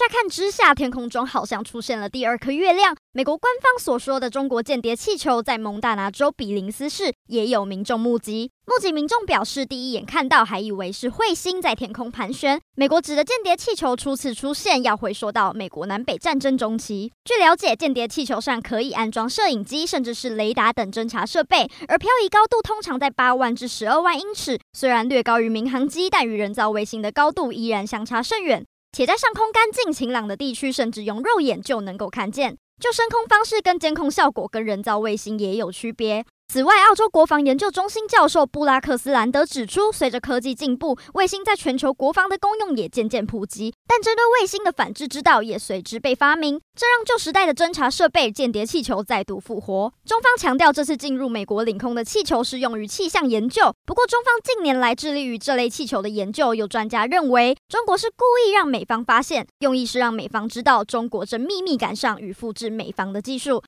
乍看之下，天空中好像出现了第二颗月亮。美国官方所说的中国间谍气球，在蒙大拿州比林斯市也有民众目击。目击民众表示，第一眼看到还以为是彗星在天空盘旋。美国指的间谍气球初次出现，要回溯到美国南北战争中期。据了解，间谍气球上可以安装摄影机，甚至是雷达等侦察设备，而漂移高度通常在八万至十二万英尺。虽然略高于民航机，但与人造卫星的高度依然相差甚远。且在上空干净晴朗的地区，甚至用肉眼就能够看见。就升空方式跟监控效果，跟人造卫星也有区别。此外，澳洲国防研究中心教授布拉克斯兰德指出，随着科技进步，卫星在全球国防的功用也渐渐普及。但针对卫星的反制之道也随之被发明，这让旧时代的侦察设备——间谍气球再度复活。中方强调，这次进入美国领空的气球是用于气象研究。不过，中方近年来致力于这类气球的研究，有专家认为，中国是故意让美方发现，用意是让美方知道中国正秘密赶上与复制美方的技术。